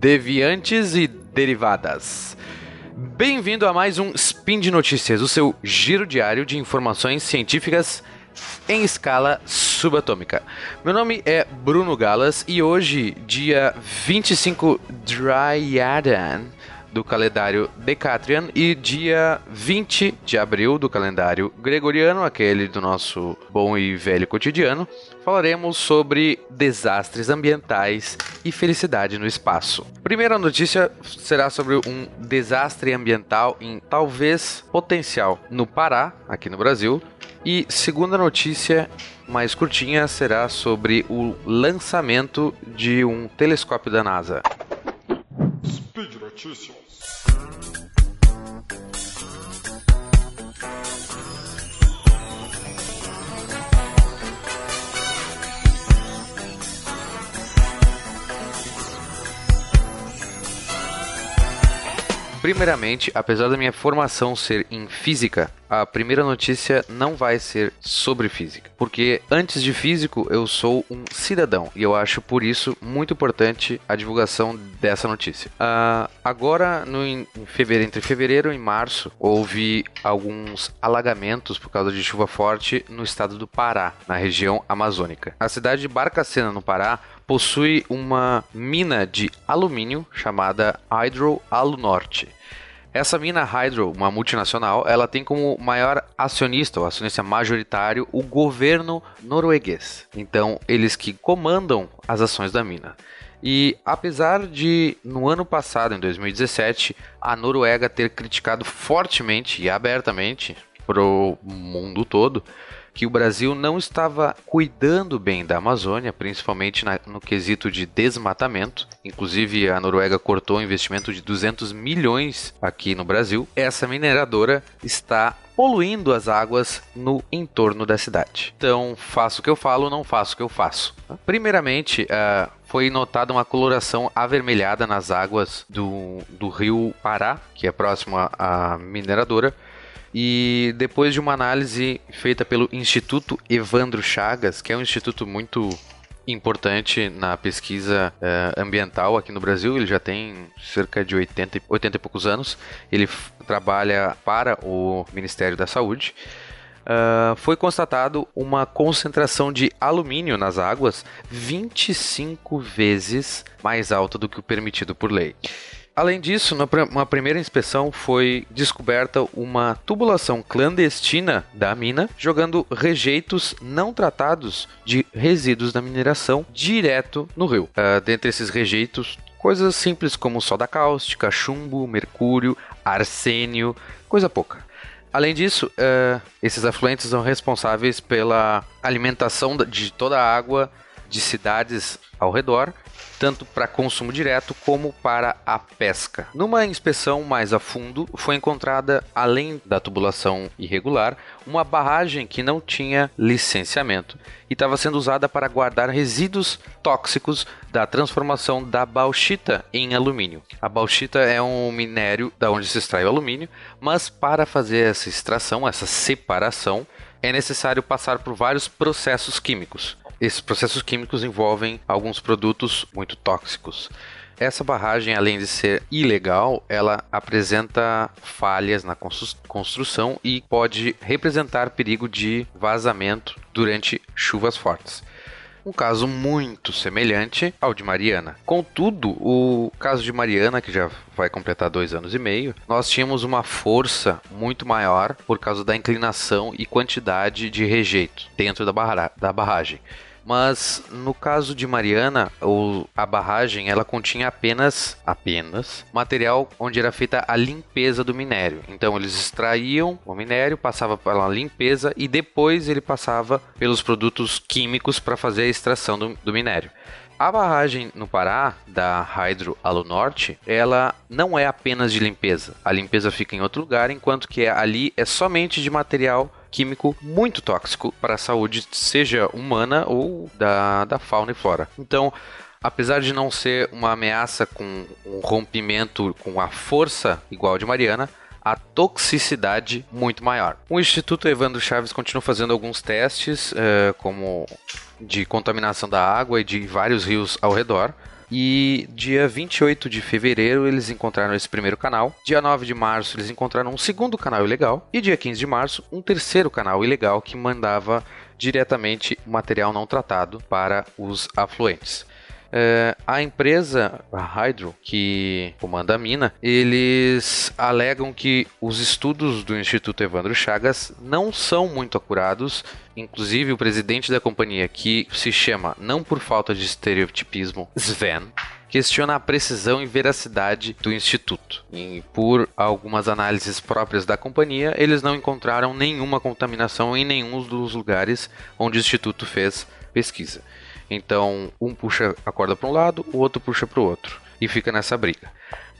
deviantes e derivadas. Bem-vindo a mais um Spin de Notícias, o seu giro diário de informações científicas em escala subatômica. Meu nome é Bruno Galas e hoje, dia 25 Dryadan, do calendário Decatrian e dia 20 de abril do calendário Gregoriano, aquele do nosso bom e velho cotidiano, falaremos sobre desastres ambientais e felicidade no espaço. Primeira notícia será sobre um desastre ambiental em talvez potencial no Pará, aqui no Brasil. E segunda notícia mais curtinha será sobre o lançamento de um telescópio da NASA. Massachusetts. Primeiramente, apesar da minha formação ser em física, a primeira notícia não vai ser sobre física, porque antes de físico eu sou um cidadão e eu acho por isso muito importante a divulgação dessa notícia. Uh, agora, no, em fevereiro, entre fevereiro e março, houve alguns alagamentos por causa de chuva forte no estado do Pará, na região amazônica. A cidade de Barcacena, no Pará, possui uma mina de alumínio chamada Hydro Alunorte. Essa mina Hydro, uma multinacional, ela tem como maior acionista, ou acionista majoritário, o governo norueguês. Então, eles que comandam as ações da mina. E apesar de, no ano passado, em 2017, a Noruega ter criticado fortemente e abertamente para o mundo todo que o Brasil não estava cuidando bem da Amazônia, principalmente na, no quesito de desmatamento. Inclusive, a Noruega cortou um investimento de 200 milhões aqui no Brasil. Essa mineradora está poluindo as águas no entorno da cidade. Então, faço o que eu falo, não faço o que eu faço. Primeiramente, uh, foi notada uma coloração avermelhada nas águas do, do rio Pará, que é próximo à mineradora, e depois de uma análise feita pelo Instituto Evandro Chagas, que é um instituto muito importante na pesquisa uh, ambiental aqui no Brasil. Ele já tem cerca de 80, 80 e poucos anos. Ele trabalha para o Ministério da Saúde. Uh, foi constatado uma concentração de alumínio nas águas 25 vezes mais alta do que o permitido por lei. Além disso, numa primeira inspeção foi descoberta uma tubulação clandestina da mina, jogando rejeitos não tratados de resíduos da mineração direto no rio. Uh, dentre esses rejeitos, coisas simples como soda cáustica, chumbo, mercúrio, arsênio, coisa pouca. Além disso, uh, esses afluentes são responsáveis pela alimentação de toda a água de cidades ao redor tanto para consumo direto como para a pesca. Numa inspeção mais a fundo, foi encontrada, além da tubulação irregular, uma barragem que não tinha licenciamento e estava sendo usada para guardar resíduos tóxicos da transformação da bauxita em alumínio. A bauxita é um minério da onde se extrai o alumínio, mas para fazer essa extração, essa separação, é necessário passar por vários processos químicos. Esses processos químicos envolvem alguns produtos muito tóxicos. Essa barragem, além de ser ilegal, ela apresenta falhas na construção e pode representar perigo de vazamento durante chuvas fortes um caso muito semelhante ao de Mariana. Contudo, o caso de Mariana, que já vai completar dois anos e meio, nós tínhamos uma força muito maior por causa da inclinação e quantidade de rejeito dentro da, barra da barragem. Mas no caso de Mariana, o, a barragem ela continha apenas apenas material onde era feita a limpeza do minério. Então eles extraíam o minério, passava pela limpeza e depois ele passava pelos produtos químicos para fazer a extração do, do minério. A barragem no Pará, da Hydro Alunorte, ela não é apenas de limpeza. A limpeza fica em outro lugar, enquanto que ali é somente de material químico muito tóxico para a saúde, seja humana ou da, da fauna e flora. Então, apesar de não ser uma ameaça com um rompimento com a força igual de Mariana, a toxicidade muito maior. O Instituto Evandro Chaves continua fazendo alguns testes, uh, como de contaminação da água e de vários rios ao redor, E dia 28 de fevereiro eles encontraram esse primeiro canal. Dia 9 de março eles encontraram um segundo canal ilegal. E dia 15 de março, um terceiro canal ilegal que mandava diretamente material não tratado para os afluentes. É, a empresa, a Hydro, que comanda a mina, eles alegam que os estudos do Instituto Evandro Chagas não são muito acurados. Inclusive, o presidente da companhia, que se chama, não por falta de estereotipismo, Sven, questiona a precisão e veracidade do instituto. E por algumas análises próprias da companhia, eles não encontraram nenhuma contaminação em nenhum dos lugares onde o instituto fez pesquisa. Então, um puxa a corda para um lado, o outro puxa para o outro. E fica nessa briga.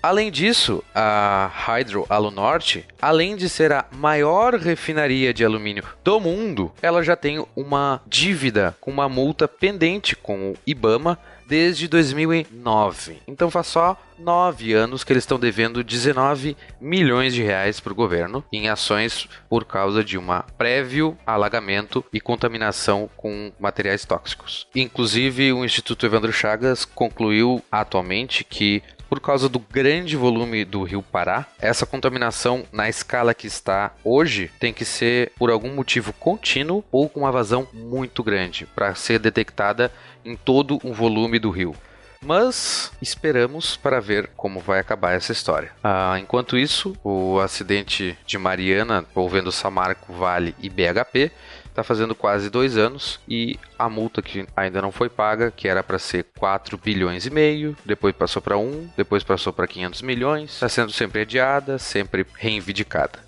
Além disso, a Hydro Alunorte, além de ser a maior refinaria de alumínio do mundo, ela já tem uma dívida com uma multa pendente com o IBAMA desde 2009. Então faz só nove anos que eles estão devendo 19 milhões de reais para o governo em ações por causa de um prévio alagamento e contaminação com materiais tóxicos. Inclusive, o Instituto Evandro Chagas concluiu atualmente que por causa do grande volume do rio Pará, essa contaminação na escala que está hoje tem que ser por algum motivo contínuo ou com uma vazão muito grande para ser detectada em todo o volume do rio. Mas esperamos para ver como vai acabar essa história. Ah, enquanto isso, o acidente de Mariana envolvendo Samarco Vale e BHP está fazendo quase dois anos e a multa que ainda não foi paga, que era para ser 4 bilhões e meio, depois passou para 1, depois passou para 500 milhões, está sendo sempre adiada, sempre reivindicada.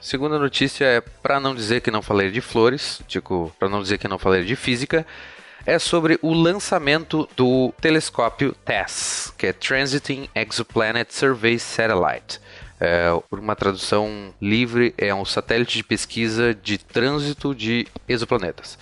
Segunda notícia é para não dizer que não falei de flores, tipo, para não dizer que não falei de física, é sobre o lançamento do telescópio TESS, que é Transiting Exoplanet Survey Satellite. É, por uma tradução livre, é um satélite de pesquisa de trânsito de exoplanetas.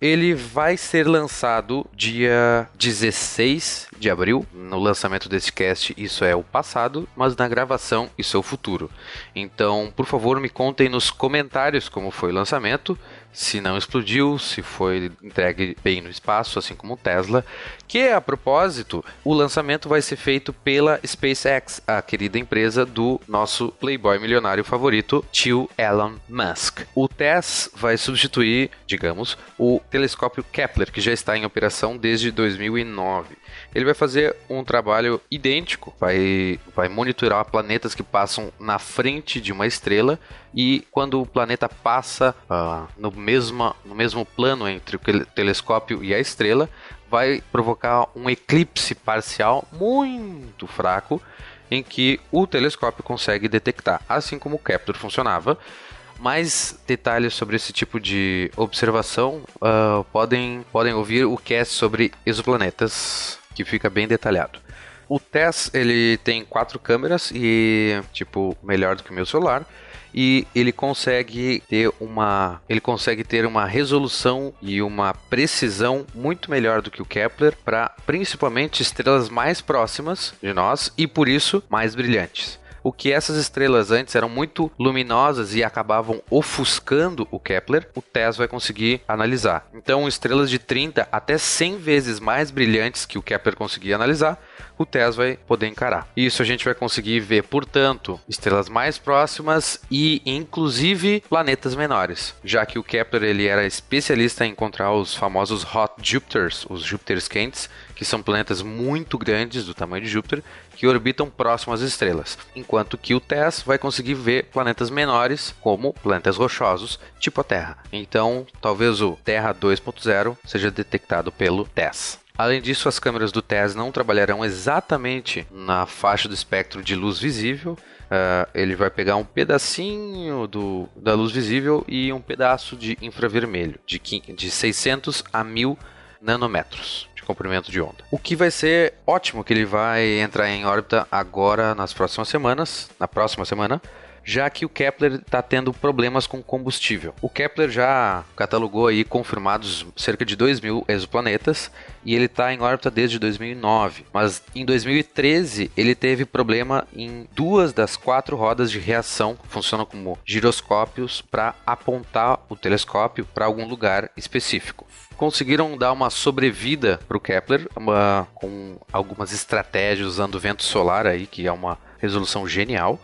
Ele vai ser lançado dia 16 de abril. No lançamento desse cast, isso é o passado, mas na gravação, isso é o futuro. Então, por favor, me contem nos comentários como foi o lançamento se não explodiu, se foi entregue bem no espaço, assim como o Tesla, que a propósito, o lançamento vai ser feito pela SpaceX, a querida empresa do nosso playboy milionário favorito, tio Elon Musk. O TESS vai substituir, digamos, o telescópio Kepler, que já está em operação desde 2009 ele vai fazer um trabalho idêntico, vai, vai monitorar planetas que passam na frente de uma estrela e quando o planeta passa uh, no, mesmo, no mesmo plano entre o telescópio e a estrela, vai provocar um eclipse parcial muito fraco em que o telescópio consegue detectar, assim como o Kepler funcionava. Mais detalhes sobre esse tipo de observação uh, podem, podem ouvir o cast sobre exoplanetas que fica bem detalhado. O TESS, ele tem quatro câmeras e, tipo, melhor do que o meu celular. E ele consegue ter uma, ele consegue ter uma resolução e uma precisão muito melhor do que o Kepler para principalmente estrelas mais próximas de nós e por isso mais brilhantes o que essas estrelas antes eram muito luminosas e acabavam ofuscando o Kepler, o TESS vai conseguir analisar. Então, estrelas de 30 até 100 vezes mais brilhantes que o Kepler conseguia analisar, o TESS vai poder encarar. Isso a gente vai conseguir ver, portanto, estrelas mais próximas e inclusive planetas menores, já que o Kepler ele era especialista em encontrar os famosos hot Jupiters, os Júpiteres quentes, que são planetas muito grandes do tamanho de Júpiter que orbitam próximo às estrelas, enquanto que o TESS vai conseguir ver planetas menores, como planetas rochosos, tipo a Terra. Então, talvez o Terra 2.0 seja detectado pelo TESS. Além disso, as câmeras do TESS não trabalharão exatamente na faixa do espectro de luz visível. Uh, ele vai pegar um pedacinho do, da luz visível e um pedaço de infravermelho, de, de 600 a 1000 nanômetros de comprimento de onda. O que vai ser ótimo que ele vai entrar em órbita agora nas próximas semanas, na próxima semana, já que o Kepler está tendo problemas com combustível. O Kepler já catalogou aí confirmados cerca de 2 mil exoplanetas e ele está em órbita desde 2009. Mas em 2013 ele teve problema em duas das quatro rodas de reação, que funcionam como giroscópios para apontar o telescópio para algum lugar específico conseguiram dar uma sobrevida para o Kepler uma, com algumas estratégias usando vento solar aí, que é uma resolução genial.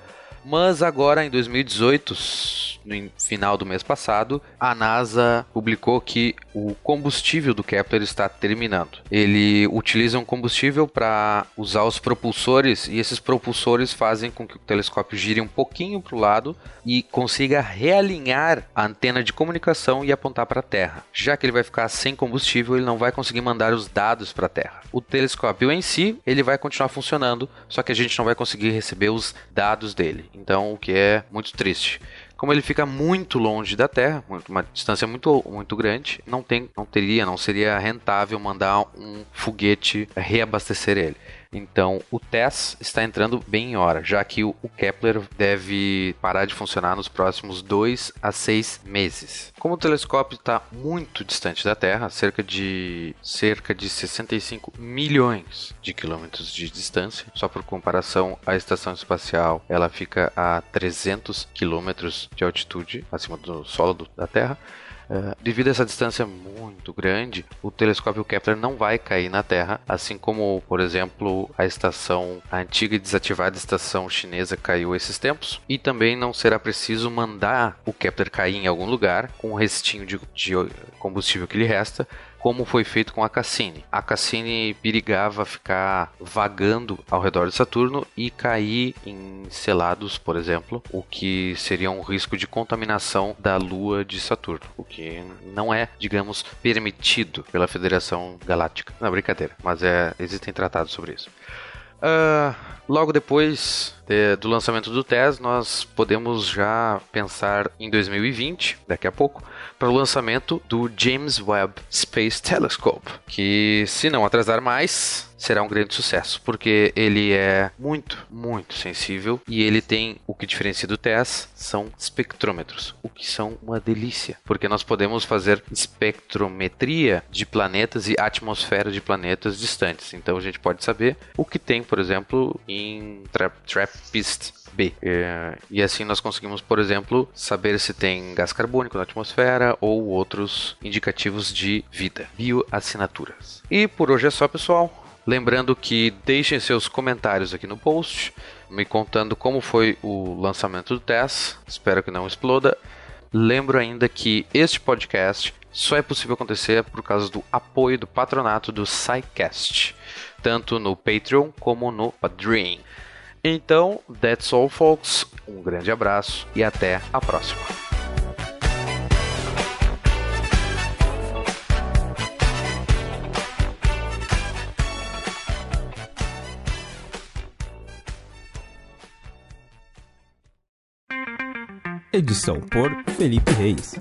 Mas agora em 2018, no final do mês passado, a NASA publicou que o combustível do Kepler está terminando. Ele utiliza um combustível para usar os propulsores e esses propulsores fazem com que o telescópio gire um pouquinho para o lado e consiga realinhar a antena de comunicação e apontar para a Terra. Já que ele vai ficar sem combustível, ele não vai conseguir mandar os dados para a Terra. O telescópio em si, ele vai continuar funcionando, só que a gente não vai conseguir receber os dados dele. Então, o que é muito triste como ele fica muito longe da Terra, uma distância muito, muito grande, não tem, não teria, não seria rentável mandar um foguete reabastecer ele. Então, o TESS está entrando bem em hora, já que o Kepler deve parar de funcionar nos próximos 2 a 6 meses. Como o telescópio está muito distante da Terra, cerca de cerca de 65 milhões de quilômetros de distância, só por comparação, a estação espacial ela fica a 300 quilômetros de altitude acima do solo do, da Terra. Uh, devido a essa distância muito grande, o telescópio Kepler não vai cair na Terra, assim como, por exemplo, a estação, a antiga e desativada estação chinesa caiu esses tempos, e também não será preciso mandar o Kepler cair em algum lugar com o restinho de, de combustível que lhe resta como foi feito com a Cassini. A Cassini perigava ficar vagando ao redor de Saturno e cair em selados, por exemplo, o que seria um risco de contaminação da Lua de Saturno, o que não é, digamos, permitido pela Federação Galáctica. Não, brincadeira, mas é, existem tratados sobre isso. Uh, logo depois de, do lançamento do TES, nós podemos já pensar em 2020, daqui a pouco, para o lançamento do James Webb Space Telescope, que se não atrasar mais, será um grande sucesso, porque ele é muito, muito sensível e ele tem o que diferencia do TESS são espectrômetros, o que são uma delícia, porque nós podemos fazer espectrometria de planetas e atmosfera de planetas distantes. Então a gente pode saber o que tem, por exemplo, em TRAPPIST B. É, e assim nós conseguimos, por exemplo, saber se tem gás carbônico na atmosfera ou outros indicativos de vida, bioassinaturas. E por hoje é só, pessoal. Lembrando que deixem seus comentários aqui no post, me contando como foi o lançamento do teste. Espero que não exploda. Lembro ainda que este podcast só é possível acontecer por causa do apoio do patronato do SciCast, tanto no Patreon como no Padrim. Então, that's all, folks. Um grande abraço e até a próxima. Edição por Felipe Reis.